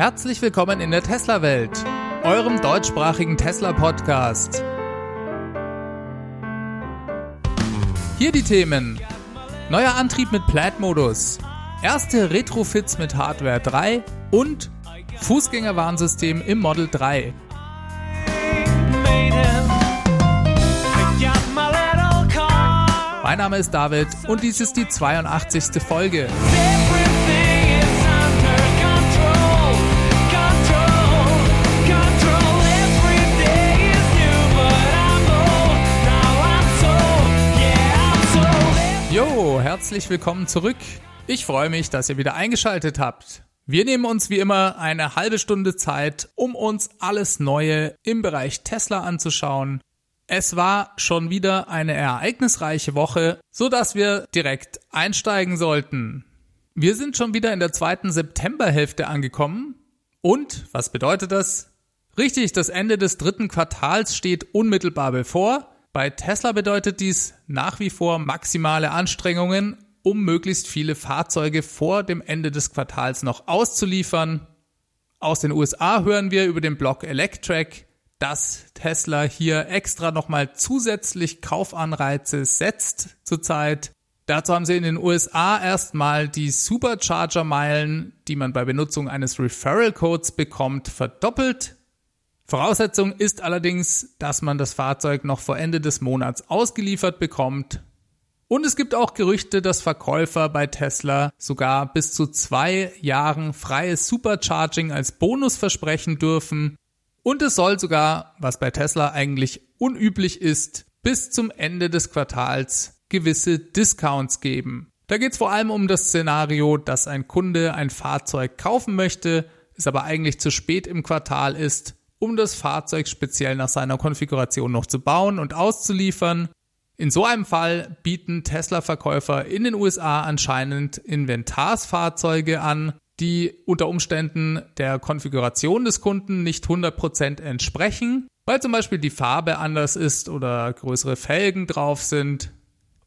Herzlich willkommen in der Tesla-Welt, eurem deutschsprachigen Tesla-Podcast. Hier die Themen. Neuer Antrieb mit Plaid-Modus, erste Retrofits mit Hardware 3 und Fußgängerwarnsystem im Model 3. Mein Name ist David und dies ist die 82. Folge. Herzlich willkommen zurück. Ich freue mich, dass ihr wieder eingeschaltet habt. Wir nehmen uns wie immer eine halbe Stunde Zeit, um uns alles Neue im Bereich Tesla anzuschauen. Es war schon wieder eine ereignisreiche Woche, so dass wir direkt einsteigen sollten. Wir sind schon wieder in der zweiten Septemberhälfte angekommen. Und was bedeutet das? Richtig, das Ende des dritten Quartals steht unmittelbar bevor. Bei Tesla bedeutet dies nach wie vor maximale Anstrengungen, um möglichst viele Fahrzeuge vor dem Ende des Quartals noch auszuliefern. Aus den USA hören wir über den Blog Electrek, dass Tesla hier extra nochmal zusätzlich Kaufanreize setzt zurzeit. Dazu haben sie in den USA erstmal die Supercharger-Meilen, die man bei Benutzung eines Referral-Codes bekommt, verdoppelt. Voraussetzung ist allerdings, dass man das Fahrzeug noch vor Ende des Monats ausgeliefert bekommt. Und es gibt auch Gerüchte, dass Verkäufer bei Tesla sogar bis zu zwei Jahren freies Supercharging als Bonus versprechen dürfen. Und es soll sogar, was bei Tesla eigentlich unüblich ist, bis zum Ende des Quartals gewisse Discounts geben. Da geht es vor allem um das Szenario, dass ein Kunde ein Fahrzeug kaufen möchte, es aber eigentlich zu spät im Quartal ist um das Fahrzeug speziell nach seiner Konfiguration noch zu bauen und auszuliefern. In so einem Fall bieten Tesla-Verkäufer in den USA anscheinend Inventarsfahrzeuge an, die unter Umständen der Konfiguration des Kunden nicht 100% entsprechen, weil zum Beispiel die Farbe anders ist oder größere Felgen drauf sind.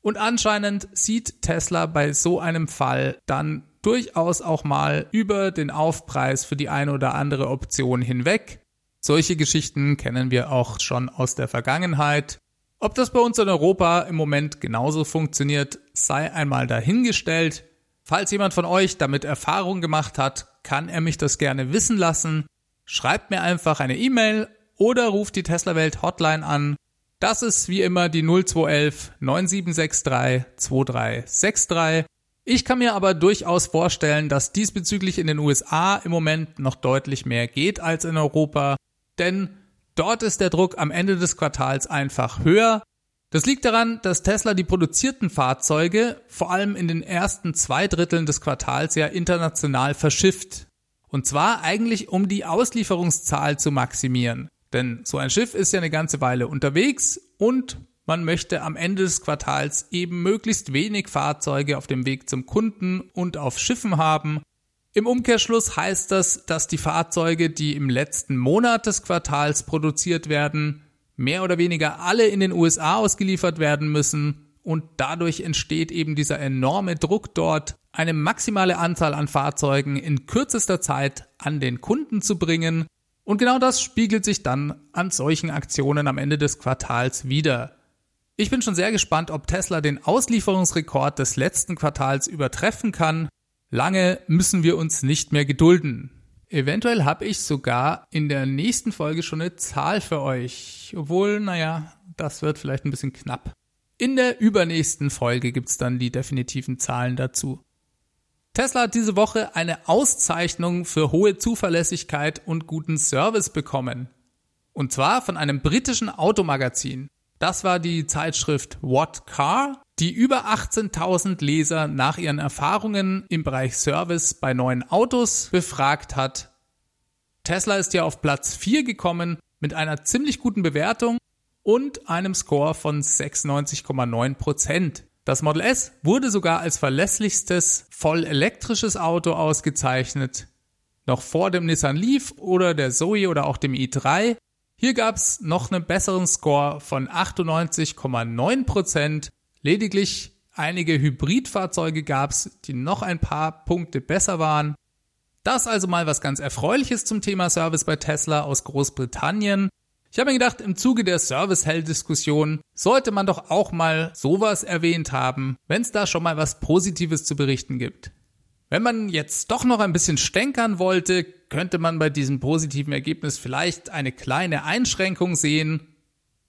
Und anscheinend sieht Tesla bei so einem Fall dann durchaus auch mal über den Aufpreis für die eine oder andere Option hinweg solche Geschichten kennen wir auch schon aus der Vergangenheit. Ob das bei uns in Europa im Moment genauso funktioniert, sei einmal dahingestellt. Falls jemand von euch damit Erfahrung gemacht hat, kann er mich das gerne wissen lassen. Schreibt mir einfach eine E-Mail oder ruft die Tesla Welt Hotline an. Das ist wie immer die 0211 9763 2363. Ich kann mir aber durchaus vorstellen, dass diesbezüglich in den USA im Moment noch deutlich mehr geht als in Europa denn dort ist der Druck am Ende des Quartals einfach höher. Das liegt daran, dass Tesla die produzierten Fahrzeuge vor allem in den ersten zwei Dritteln des Quartals ja international verschifft. Und zwar eigentlich um die Auslieferungszahl zu maximieren. Denn so ein Schiff ist ja eine ganze Weile unterwegs und man möchte am Ende des Quartals eben möglichst wenig Fahrzeuge auf dem Weg zum Kunden und auf Schiffen haben, im Umkehrschluss heißt das, dass die Fahrzeuge, die im letzten Monat des Quartals produziert werden, mehr oder weniger alle in den USA ausgeliefert werden müssen und dadurch entsteht eben dieser enorme Druck dort, eine maximale Anzahl an Fahrzeugen in kürzester Zeit an den Kunden zu bringen. Und genau das spiegelt sich dann an solchen Aktionen am Ende des Quartals wieder. Ich bin schon sehr gespannt, ob Tesla den Auslieferungsrekord des letzten Quartals übertreffen kann Lange müssen wir uns nicht mehr gedulden. Eventuell habe ich sogar in der nächsten Folge schon eine Zahl für euch. Obwohl, naja, das wird vielleicht ein bisschen knapp. In der übernächsten Folge gibt's dann die definitiven Zahlen dazu. Tesla hat diese Woche eine Auszeichnung für hohe Zuverlässigkeit und guten Service bekommen. Und zwar von einem britischen Automagazin. Das war die Zeitschrift What Car die über 18.000 Leser nach ihren Erfahrungen im Bereich Service bei neuen Autos befragt hat. Tesla ist ja auf Platz 4 gekommen mit einer ziemlich guten Bewertung und einem Score von 96,9% Das Model S wurde sogar als verlässlichstes voll elektrisches Auto ausgezeichnet. Noch vor dem Nissan Leaf oder der Zoe oder auch dem i3. Hier gab es noch einen besseren Score von 98,9 Lediglich einige Hybridfahrzeuge gab es, die noch ein paar Punkte besser waren. Das also mal was ganz Erfreuliches zum Thema Service bei Tesla aus Großbritannien. Ich habe mir gedacht, im Zuge der Service-Hell-Diskussion sollte man doch auch mal sowas erwähnt haben, wenn es da schon mal was Positives zu berichten gibt. Wenn man jetzt doch noch ein bisschen stänkern wollte, könnte man bei diesem positiven Ergebnis vielleicht eine kleine Einschränkung sehen,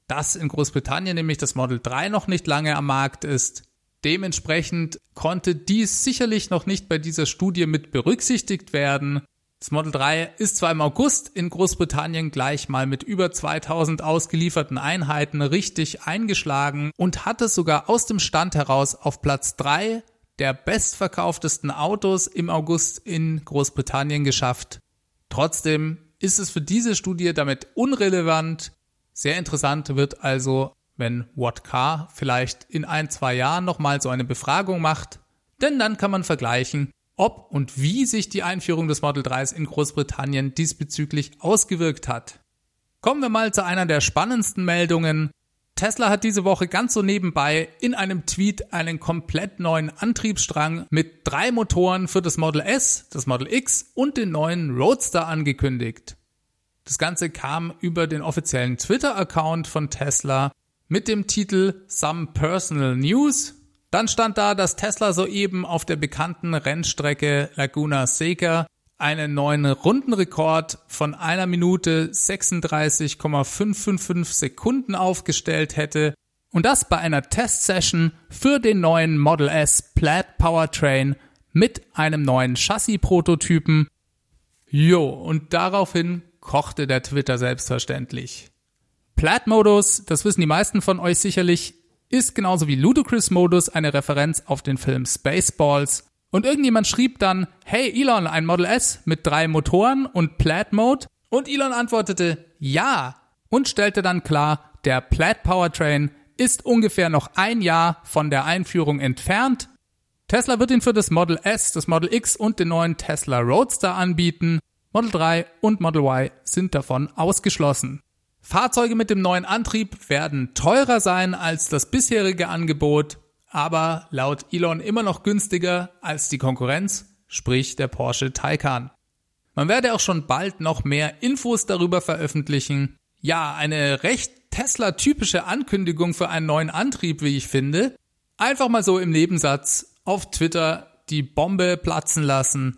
dass in Großbritannien nämlich das Model 3 noch nicht lange am Markt ist. Dementsprechend konnte dies sicherlich noch nicht bei dieser Studie mit berücksichtigt werden. Das Model 3 ist zwar im August in Großbritannien gleich mal mit über 2000 ausgelieferten Einheiten richtig eingeschlagen und hat es sogar aus dem Stand heraus auf Platz 3 der bestverkauftesten Autos im August in Großbritannien geschafft. Trotzdem ist es für diese Studie damit unrelevant. Sehr interessant wird also, wenn What Car vielleicht in ein, zwei Jahren nochmal so eine Befragung macht, denn dann kann man vergleichen, ob und wie sich die Einführung des Model 3s in Großbritannien diesbezüglich ausgewirkt hat. Kommen wir mal zu einer der spannendsten Meldungen. Tesla hat diese Woche ganz so nebenbei in einem Tweet einen komplett neuen Antriebsstrang mit drei Motoren für das Model S, das Model X und den neuen Roadster angekündigt. Das Ganze kam über den offiziellen Twitter-Account von Tesla mit dem Titel Some Personal News dann stand da, dass Tesla soeben auf der bekannten Rennstrecke Laguna Seca einen neuen Rundenrekord von einer Minute 36,555 Sekunden aufgestellt hätte und das bei einer Testsession für den neuen Model S Plaid Powertrain mit einem neuen Chassis-Prototypen. Jo, und daraufhin kochte der Twitter selbstverständlich. Plaid-Modus, das wissen die meisten von euch sicherlich, ist genauso wie Ludicrous Modus eine Referenz auf den Film Spaceballs. Und irgendjemand schrieb dann, hey Elon, ein Model S mit drei Motoren und Plaid Mode? Und Elon antwortete, ja. Und stellte dann klar, der Plaid Powertrain ist ungefähr noch ein Jahr von der Einführung entfernt. Tesla wird ihn für das Model S, das Model X und den neuen Tesla Roadster anbieten. Model 3 und Model Y sind davon ausgeschlossen. Fahrzeuge mit dem neuen Antrieb werden teurer sein als das bisherige Angebot, aber laut Elon immer noch günstiger als die Konkurrenz, sprich der Porsche Taycan. Man werde auch schon bald noch mehr Infos darüber veröffentlichen. Ja, eine recht Tesla-typische Ankündigung für einen neuen Antrieb, wie ich finde. Einfach mal so im Nebensatz auf Twitter die Bombe platzen lassen.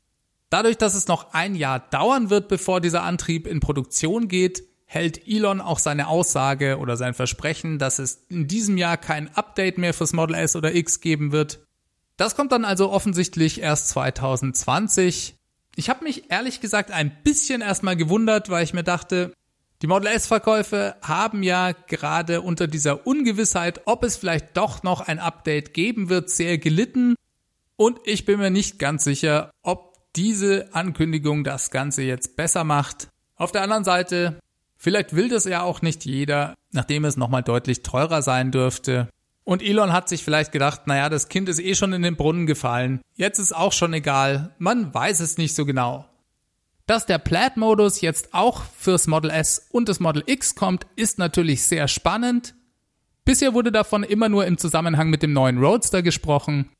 Dadurch, dass es noch ein Jahr dauern wird, bevor dieser Antrieb in Produktion geht, hält Elon auch seine Aussage oder sein Versprechen, dass es in diesem Jahr kein Update mehr fürs Model S oder X geben wird. Das kommt dann also offensichtlich erst 2020. Ich habe mich ehrlich gesagt ein bisschen erstmal gewundert, weil ich mir dachte, die Model S-Verkäufe haben ja gerade unter dieser Ungewissheit, ob es vielleicht doch noch ein Update geben wird, sehr gelitten. Und ich bin mir nicht ganz sicher, ob diese Ankündigung das Ganze jetzt besser macht. Auf der anderen Seite, Vielleicht will das ja auch nicht jeder, nachdem es nochmal deutlich teurer sein dürfte. Und Elon hat sich vielleicht gedacht, naja, das Kind ist eh schon in den Brunnen gefallen. Jetzt ist auch schon egal. Man weiß es nicht so genau. Dass der Plaid-Modus jetzt auch fürs Model S und das Model X kommt, ist natürlich sehr spannend. Bisher wurde davon immer nur im Zusammenhang mit dem neuen Roadster gesprochen.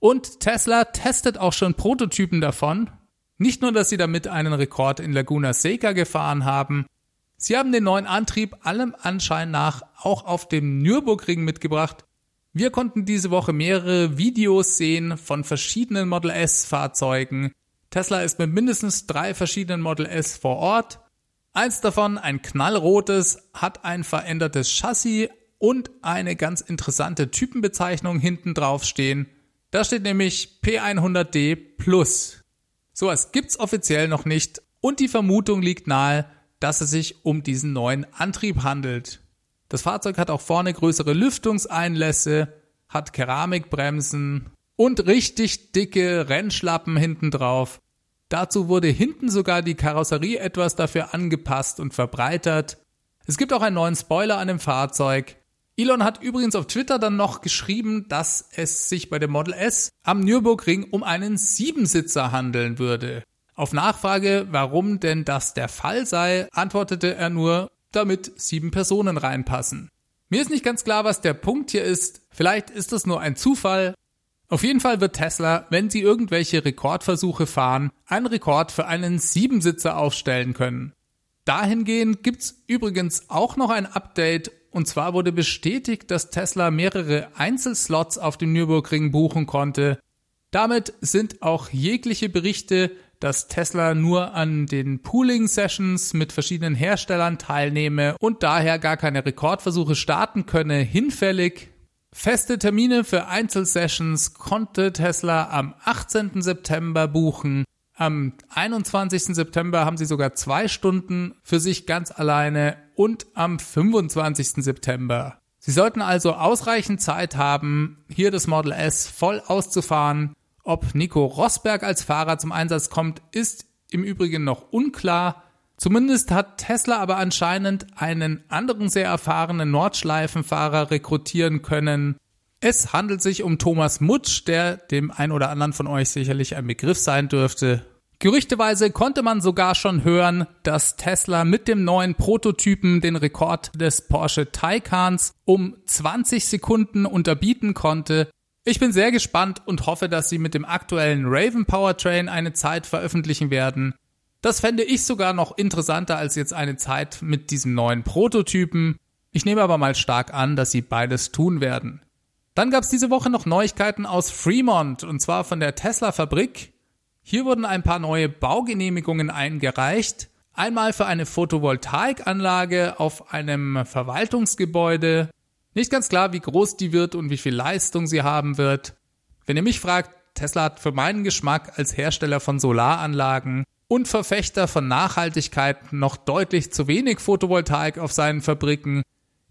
Und Tesla testet auch schon Prototypen davon. Nicht nur, dass sie damit einen Rekord in Laguna Seca gefahren haben, Sie haben den neuen Antrieb allem Anschein nach auch auf dem Nürburgring mitgebracht. Wir konnten diese Woche mehrere Videos sehen von verschiedenen Model S Fahrzeugen. Tesla ist mit mindestens drei verschiedenen Model S vor Ort. Eins davon, ein knallrotes, hat ein verändertes Chassis und eine ganz interessante Typenbezeichnung hinten drauf stehen. Da steht nämlich P100D Plus. Sowas gibt's offiziell noch nicht und die Vermutung liegt nahe, dass es sich um diesen neuen Antrieb handelt. Das Fahrzeug hat auch vorne größere Lüftungseinlässe, hat Keramikbremsen und richtig dicke Rennschlappen hinten drauf. Dazu wurde hinten sogar die Karosserie etwas dafür angepasst und verbreitert. Es gibt auch einen neuen Spoiler an dem Fahrzeug. Elon hat übrigens auf Twitter dann noch geschrieben, dass es sich bei dem Model S am Nürburgring um einen Siebensitzer handeln würde. Auf Nachfrage, warum denn das der Fall sei, antwortete er nur, damit sieben Personen reinpassen. Mir ist nicht ganz klar, was der Punkt hier ist. Vielleicht ist es nur ein Zufall. Auf jeden Fall wird Tesla, wenn sie irgendwelche Rekordversuche fahren, einen Rekord für einen Siebensitzer aufstellen können. Dahingehend gibt's übrigens auch noch ein Update und zwar wurde bestätigt, dass Tesla mehrere Einzelslots auf dem Nürburgring buchen konnte. Damit sind auch jegliche Berichte, dass Tesla nur an den Pooling-Sessions mit verschiedenen Herstellern teilnehme und daher gar keine Rekordversuche starten könne, hinfällig. Feste Termine für Einzelsessions konnte Tesla am 18. September buchen. Am 21. September haben sie sogar zwei Stunden für sich ganz alleine und am 25. September. Sie sollten also ausreichend Zeit haben, hier das Model S voll auszufahren. Ob Nico Rosberg als Fahrer zum Einsatz kommt, ist im Übrigen noch unklar. Zumindest hat Tesla aber anscheinend einen anderen sehr erfahrenen Nordschleifenfahrer rekrutieren können. Es handelt sich um Thomas Mutsch, der dem ein oder anderen von euch sicherlich ein Begriff sein dürfte. Gerüchteweise konnte man sogar schon hören, dass Tesla mit dem neuen Prototypen den Rekord des Porsche Taycans um 20 Sekunden unterbieten konnte. Ich bin sehr gespannt und hoffe, dass sie mit dem aktuellen Raven Powertrain eine Zeit veröffentlichen werden. Das fände ich sogar noch interessanter als jetzt eine Zeit mit diesem neuen Prototypen. Ich nehme aber mal stark an, dass sie beides tun werden. Dann gab es diese Woche noch Neuigkeiten aus Fremont und zwar von der Tesla-Fabrik. Hier wurden ein paar neue Baugenehmigungen eingereicht. Einmal für eine Photovoltaikanlage auf einem Verwaltungsgebäude. Nicht ganz klar, wie groß die wird und wie viel Leistung sie haben wird. Wenn ihr mich fragt, Tesla hat für meinen Geschmack als Hersteller von Solaranlagen und Verfechter von Nachhaltigkeit noch deutlich zu wenig Photovoltaik auf seinen Fabriken.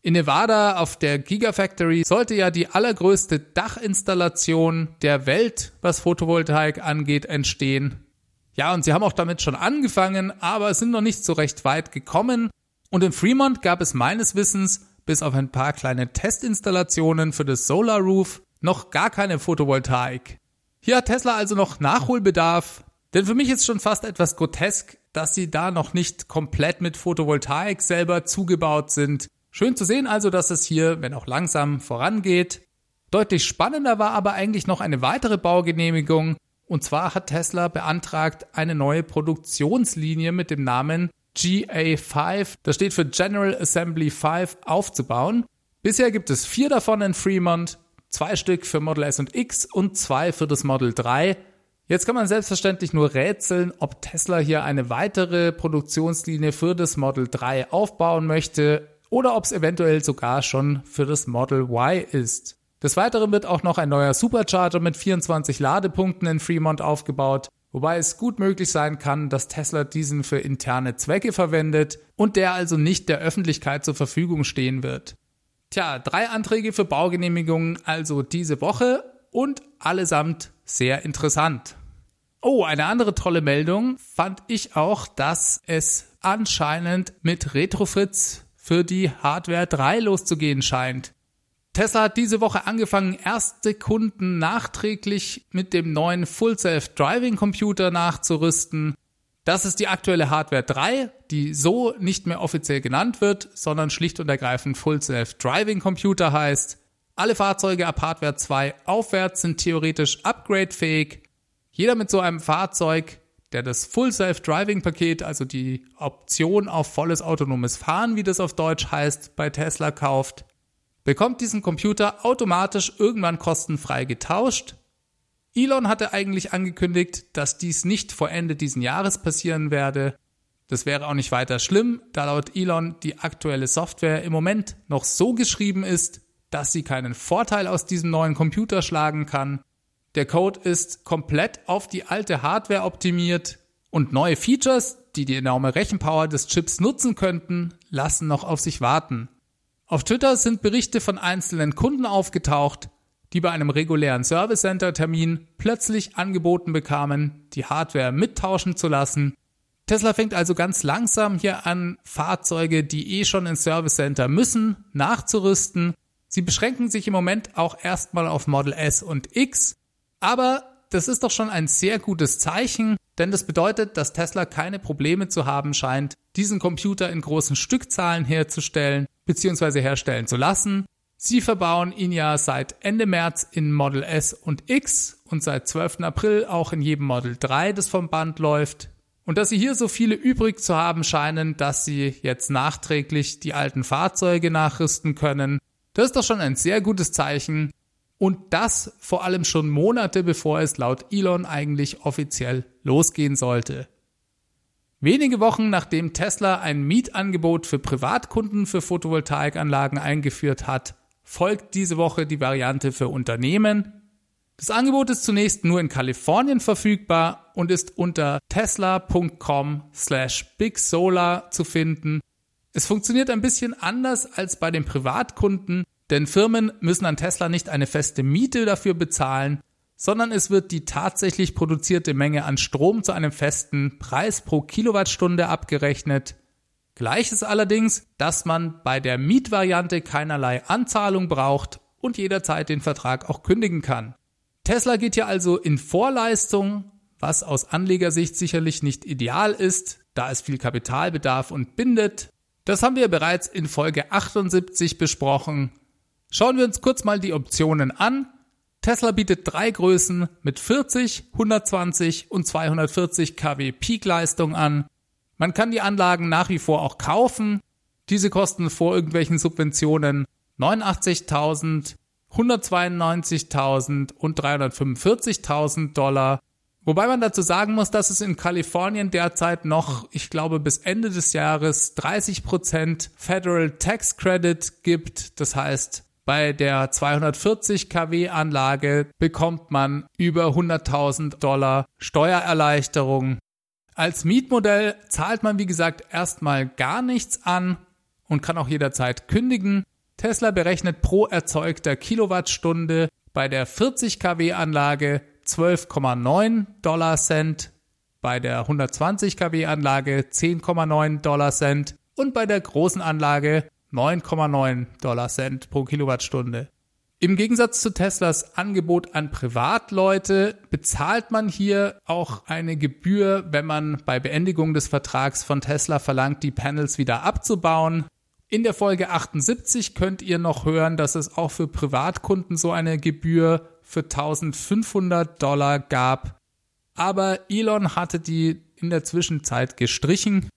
In Nevada auf der Gigafactory sollte ja die allergrößte Dachinstallation der Welt, was Photovoltaik angeht, entstehen. Ja, und sie haben auch damit schon angefangen, aber sind noch nicht so recht weit gekommen. Und in Fremont gab es meines Wissens, bis auf ein paar kleine Testinstallationen für das Solar Roof, noch gar keine Photovoltaik. Hier hat Tesla also noch Nachholbedarf, denn für mich ist schon fast etwas grotesk, dass sie da noch nicht komplett mit Photovoltaik selber zugebaut sind. Schön zu sehen also, dass es hier, wenn auch langsam, vorangeht. Deutlich spannender war aber eigentlich noch eine weitere Baugenehmigung. Und zwar hat Tesla beantragt, eine neue Produktionslinie mit dem Namen GA5, das steht für General Assembly 5, aufzubauen. Bisher gibt es vier davon in Fremont, zwei Stück für Model S und X und zwei für das Model 3. Jetzt kann man selbstverständlich nur rätseln, ob Tesla hier eine weitere Produktionslinie für das Model 3 aufbauen möchte oder ob es eventuell sogar schon für das Model Y ist. Des Weiteren wird auch noch ein neuer Supercharger mit 24 Ladepunkten in Fremont aufgebaut, wobei es gut möglich sein kann, dass Tesla diesen für interne Zwecke verwendet und der also nicht der Öffentlichkeit zur Verfügung stehen wird. Tja, drei Anträge für Baugenehmigungen also diese Woche und allesamt sehr interessant. Oh, eine andere tolle Meldung fand ich auch, dass es anscheinend mit Retrofits für die Hardware 3 loszugehen scheint. Tesla hat diese Woche angefangen, erste Kunden nachträglich mit dem neuen Full Self Driving Computer nachzurüsten. Das ist die aktuelle Hardware 3, die so nicht mehr offiziell genannt wird, sondern schlicht und ergreifend Full Self Driving Computer heißt. Alle Fahrzeuge ab Hardware 2 aufwärts sind theoretisch upgradefähig. Jeder mit so einem Fahrzeug der das Full Self-Driving Paket, also die Option auf volles autonomes Fahren, wie das auf Deutsch heißt, bei Tesla kauft, bekommt diesen Computer automatisch irgendwann kostenfrei getauscht. Elon hatte eigentlich angekündigt, dass dies nicht vor Ende diesen Jahres passieren werde. Das wäre auch nicht weiter schlimm, da laut Elon die aktuelle Software im Moment noch so geschrieben ist, dass sie keinen Vorteil aus diesem neuen Computer schlagen kann. Der Code ist komplett auf die alte Hardware optimiert und neue Features, die die enorme Rechenpower des Chips nutzen könnten, lassen noch auf sich warten. Auf Twitter sind Berichte von einzelnen Kunden aufgetaucht, die bei einem regulären Service Center Termin plötzlich angeboten bekamen, die Hardware mittauschen zu lassen. Tesla fängt also ganz langsam hier an, Fahrzeuge, die eh schon ins Service Center müssen, nachzurüsten. Sie beschränken sich im Moment auch erstmal auf Model S und X aber das ist doch schon ein sehr gutes Zeichen, denn das bedeutet, dass Tesla keine Probleme zu haben scheint, diesen Computer in großen Stückzahlen herzustellen bzw. herstellen zu lassen. Sie verbauen ihn ja seit Ende März in Model S und X und seit 12. April auch in jedem Model 3, das vom Band läuft. Und dass sie hier so viele übrig zu haben scheinen, dass sie jetzt nachträglich die alten Fahrzeuge nachrüsten können, das ist doch schon ein sehr gutes Zeichen. Und das vor allem schon Monate bevor es laut Elon eigentlich offiziell losgehen sollte. Wenige Wochen nachdem Tesla ein Mietangebot für Privatkunden für Photovoltaikanlagen eingeführt hat, folgt diese Woche die Variante für Unternehmen. Das Angebot ist zunächst nur in Kalifornien verfügbar und ist unter tesla.com slash bigsolar zu finden. Es funktioniert ein bisschen anders als bei den Privatkunden, denn Firmen müssen an Tesla nicht eine feste Miete dafür bezahlen, sondern es wird die tatsächlich produzierte Menge an Strom zu einem festen Preis pro Kilowattstunde abgerechnet. Gleich ist allerdings, dass man bei der Mietvariante keinerlei Anzahlung braucht und jederzeit den Vertrag auch kündigen kann. Tesla geht hier also in Vorleistung, was aus Anlegersicht sicherlich nicht ideal ist, da es viel Kapital bedarf und bindet. Das haben wir bereits in Folge 78 besprochen. Schauen wir uns kurz mal die Optionen an. Tesla bietet drei Größen mit 40, 120 und 240 kW Peakleistung an. Man kann die Anlagen nach wie vor auch kaufen. Diese kosten vor irgendwelchen Subventionen 89.000, 192.000 und 345.000 Dollar. Wobei man dazu sagen muss, dass es in Kalifornien derzeit noch, ich glaube, bis Ende des Jahres 30% Federal Tax Credit gibt. Das heißt, bei der 240 kW Anlage bekommt man über 100.000 Dollar Steuererleichterung. Als Mietmodell zahlt man, wie gesagt, erstmal gar nichts an und kann auch jederzeit kündigen. Tesla berechnet pro erzeugter Kilowattstunde bei der 40 kW Anlage 12,9 Dollar Cent, bei der 120 kW Anlage 10,9 Dollar Cent und bei der großen Anlage 9,9 Dollar Cent pro Kilowattstunde. Im Gegensatz zu Teslas Angebot an Privatleute bezahlt man hier auch eine Gebühr, wenn man bei Beendigung des Vertrags von Tesla verlangt, die Panels wieder abzubauen. In der Folge 78 könnt ihr noch hören, dass es auch für Privatkunden so eine Gebühr für 1500 Dollar gab. Aber Elon hatte die in der Zwischenzeit gestrichen.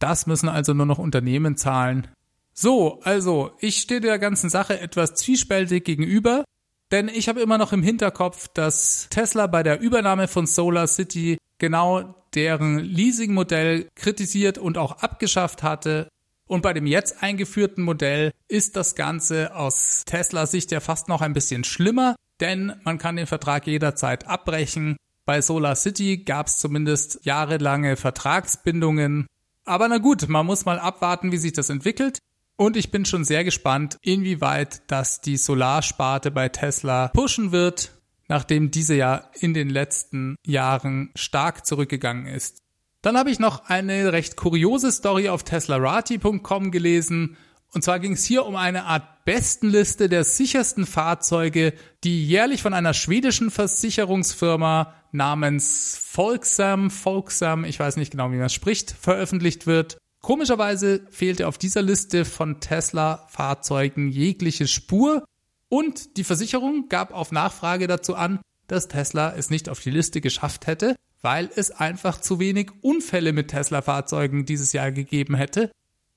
Das müssen also nur noch Unternehmen zahlen. So, also, ich stehe der ganzen Sache etwas zwiespältig gegenüber, denn ich habe immer noch im Hinterkopf, dass Tesla bei der Übernahme von Solar City genau deren Leasing-Modell kritisiert und auch abgeschafft hatte. Und bei dem jetzt eingeführten Modell ist das Ganze aus Teslas Sicht ja fast noch ein bisschen schlimmer, denn man kann den Vertrag jederzeit abbrechen. Bei Solar City gab es zumindest jahrelange Vertragsbindungen. Aber na gut, man muss mal abwarten, wie sich das entwickelt. Und ich bin schon sehr gespannt, inwieweit das die Solarsparte bei Tesla pushen wird, nachdem diese ja in den letzten Jahren stark zurückgegangen ist. Dann habe ich noch eine recht kuriose Story auf teslarati.com gelesen. Und zwar ging es hier um eine Art Bestenliste der sichersten Fahrzeuge, die jährlich von einer schwedischen Versicherungsfirma namens Folksam, Folksam, ich weiß nicht genau, wie man spricht, veröffentlicht wird. Komischerweise fehlte auf dieser Liste von Tesla-Fahrzeugen jegliche Spur und die Versicherung gab auf Nachfrage dazu an, dass Tesla es nicht auf die Liste geschafft hätte, weil es einfach zu wenig Unfälle mit Tesla-Fahrzeugen dieses Jahr gegeben hätte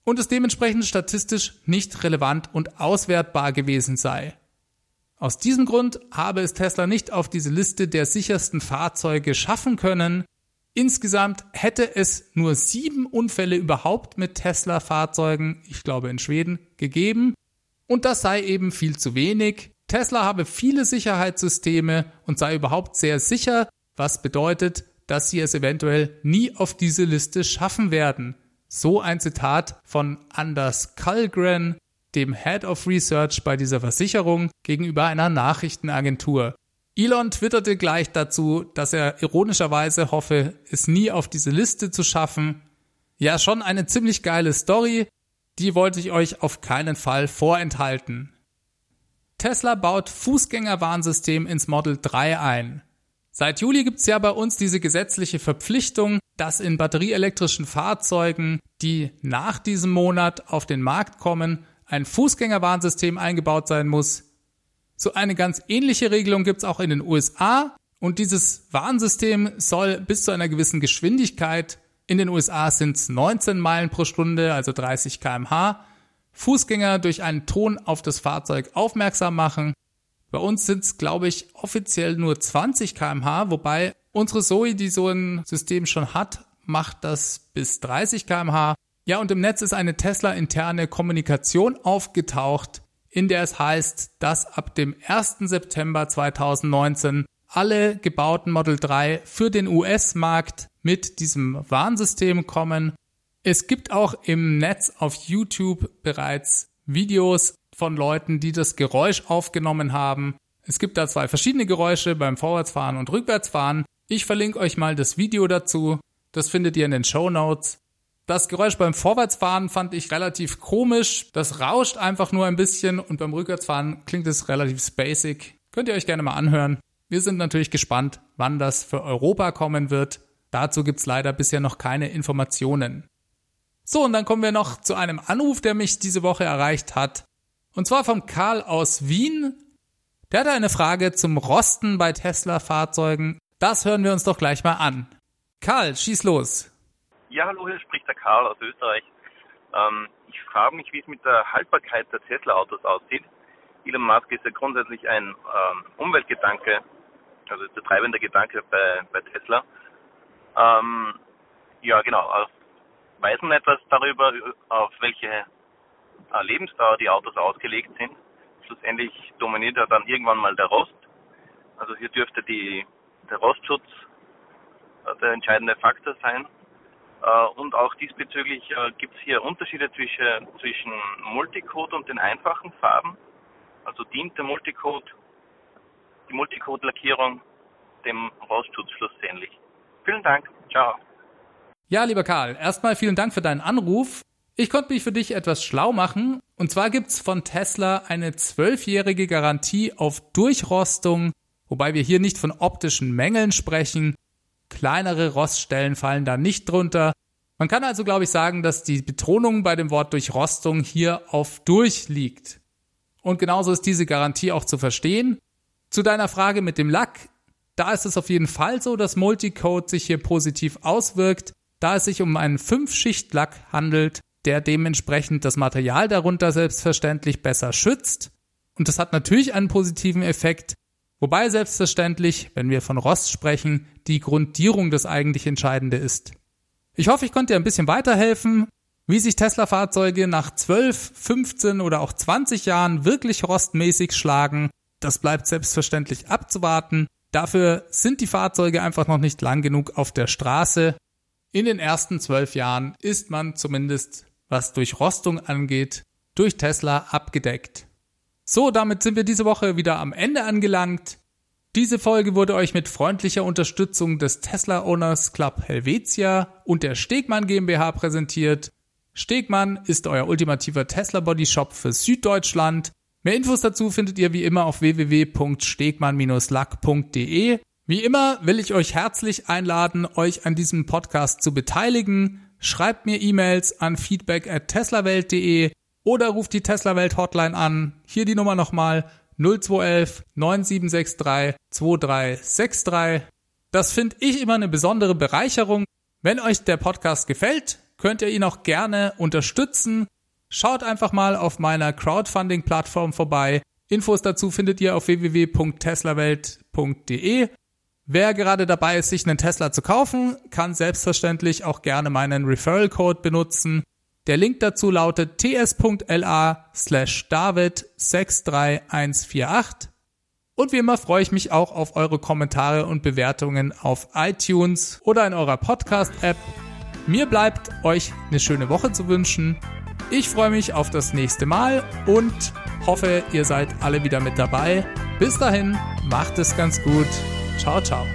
und es dementsprechend statistisch nicht relevant und auswertbar gewesen sei. Aus diesem Grund habe es Tesla nicht auf diese Liste der sichersten Fahrzeuge schaffen können, Insgesamt hätte es nur sieben Unfälle überhaupt mit Tesla-Fahrzeugen, ich glaube in Schweden, gegeben. Und das sei eben viel zu wenig. Tesla habe viele Sicherheitssysteme und sei überhaupt sehr sicher, was bedeutet, dass sie es eventuell nie auf diese Liste schaffen werden. So ein Zitat von Anders Kalgren, dem Head of Research bei dieser Versicherung, gegenüber einer Nachrichtenagentur. Elon twitterte gleich dazu, dass er ironischerweise hoffe, es nie auf diese Liste zu schaffen. Ja, schon eine ziemlich geile Story, die wollte ich euch auf keinen Fall vorenthalten. Tesla baut Fußgängerwarnsystem ins Model 3 ein. Seit Juli gibt's ja bei uns diese gesetzliche Verpflichtung, dass in batterieelektrischen Fahrzeugen, die nach diesem Monat auf den Markt kommen, ein Fußgängerwarnsystem eingebaut sein muss. So eine ganz ähnliche Regelung gibt's auch in den USA und dieses Warnsystem soll bis zu einer gewissen Geschwindigkeit, in den USA sind es 19 Meilen pro Stunde, also 30 kmh, Fußgänger durch einen Ton auf das Fahrzeug aufmerksam machen. Bei uns sind es, glaube ich, offiziell nur 20 kmh, wobei unsere Zoe, die so ein System schon hat, macht das bis 30 kmh. Ja, und im Netz ist eine Tesla-interne Kommunikation aufgetaucht, in der es heißt, dass ab dem 1. September 2019 alle gebauten Model 3 für den US-Markt mit diesem Warnsystem kommen. Es gibt auch im Netz auf YouTube bereits Videos von Leuten, die das Geräusch aufgenommen haben. Es gibt da zwei verschiedene Geräusche beim Vorwärtsfahren und Rückwärtsfahren. Ich verlinke euch mal das Video dazu. Das findet ihr in den Show Notes. Das Geräusch beim Vorwärtsfahren fand ich relativ komisch. Das rauscht einfach nur ein bisschen und beim Rückwärtsfahren klingt es relativ basic. Könnt ihr euch gerne mal anhören. Wir sind natürlich gespannt, wann das für Europa kommen wird. Dazu gibt's leider bisher noch keine Informationen. So, und dann kommen wir noch zu einem Anruf, der mich diese Woche erreicht hat. Und zwar vom Karl aus Wien. Der hatte eine Frage zum Rosten bei Tesla-Fahrzeugen. Das hören wir uns doch gleich mal an. Karl, schieß los. Ja, hallo, hier spricht der Karl aus Österreich. Ähm, ich frage mich, wie es mit der Haltbarkeit der Tesla-Autos aussieht. Elon Musk ist ja grundsätzlich ein ähm, Umweltgedanke, also der treibende Gedanke bei, bei Tesla. Ähm, ja, genau. Weiß man etwas darüber, auf welche äh, Lebensdauer die Autos ausgelegt sind? Schlussendlich dominiert ja dann irgendwann mal der Rost. Also hier dürfte die, der Rostschutz der entscheidende Faktor sein. Äh, und auch diesbezüglich äh, gibt es hier Unterschiede zwischen, zwischen Multicode und den einfachen Farben. Also dient der Multicode, die Multicode-Lackierung dem Rostschutz schlussendlich. Vielen Dank. Ciao. Ja, lieber Karl, erstmal vielen Dank für deinen Anruf. Ich konnte mich für dich etwas schlau machen. Und zwar gibt's von Tesla eine zwölfjährige Garantie auf Durchrostung, wobei wir hier nicht von optischen Mängeln sprechen. Kleinere Roststellen fallen da nicht drunter. Man kann also, glaube ich, sagen, dass die Betonung bei dem Wort Durchrostung hier auf durch liegt. Und genauso ist diese Garantie auch zu verstehen. Zu deiner Frage mit dem Lack. Da ist es auf jeden Fall so, dass Multicode sich hier positiv auswirkt da es sich um einen Fünf-Schicht-Lack handelt, der dementsprechend das Material darunter selbstverständlich besser schützt. Und das hat natürlich einen positiven Effekt, wobei selbstverständlich, wenn wir von Rost sprechen, die Grundierung das eigentlich Entscheidende ist. Ich hoffe, ich konnte dir ein bisschen weiterhelfen, wie sich Tesla-Fahrzeuge nach 12, 15 oder auch 20 Jahren wirklich rostmäßig schlagen. Das bleibt selbstverständlich abzuwarten. Dafür sind die Fahrzeuge einfach noch nicht lang genug auf der Straße in den ersten zwölf Jahren ist man zumindest, was Durchrostung angeht, durch Tesla abgedeckt. So, damit sind wir diese Woche wieder am Ende angelangt. Diese Folge wurde euch mit freundlicher Unterstützung des Tesla Owners Club Helvetia und der Stegmann GmbH präsentiert. Stegmann ist euer ultimativer Tesla Body Shop für Süddeutschland. Mehr Infos dazu findet ihr wie immer auf www.stegmann-lack.de wie immer will ich euch herzlich einladen, euch an diesem Podcast zu beteiligen. Schreibt mir E-Mails an feedback at teslawelt.de oder ruft die Teslawelt Hotline an. Hier die Nummer nochmal 0211 9763 2363. Das finde ich immer eine besondere Bereicherung. Wenn euch der Podcast gefällt, könnt ihr ihn auch gerne unterstützen. Schaut einfach mal auf meiner Crowdfunding-Plattform vorbei. Infos dazu findet ihr auf www.teslawelt.de. Wer gerade dabei ist, sich einen Tesla zu kaufen, kann selbstverständlich auch gerne meinen Referral Code benutzen. Der Link dazu lautet ts.la slash david 63148. Und wie immer freue ich mich auch auf eure Kommentare und Bewertungen auf iTunes oder in eurer Podcast-App. Mir bleibt euch eine schöne Woche zu wünschen. Ich freue mich auf das nächste Mal und hoffe, ihr seid alle wieder mit dabei. Bis dahin, macht es ganz gut. Ciao, ciao.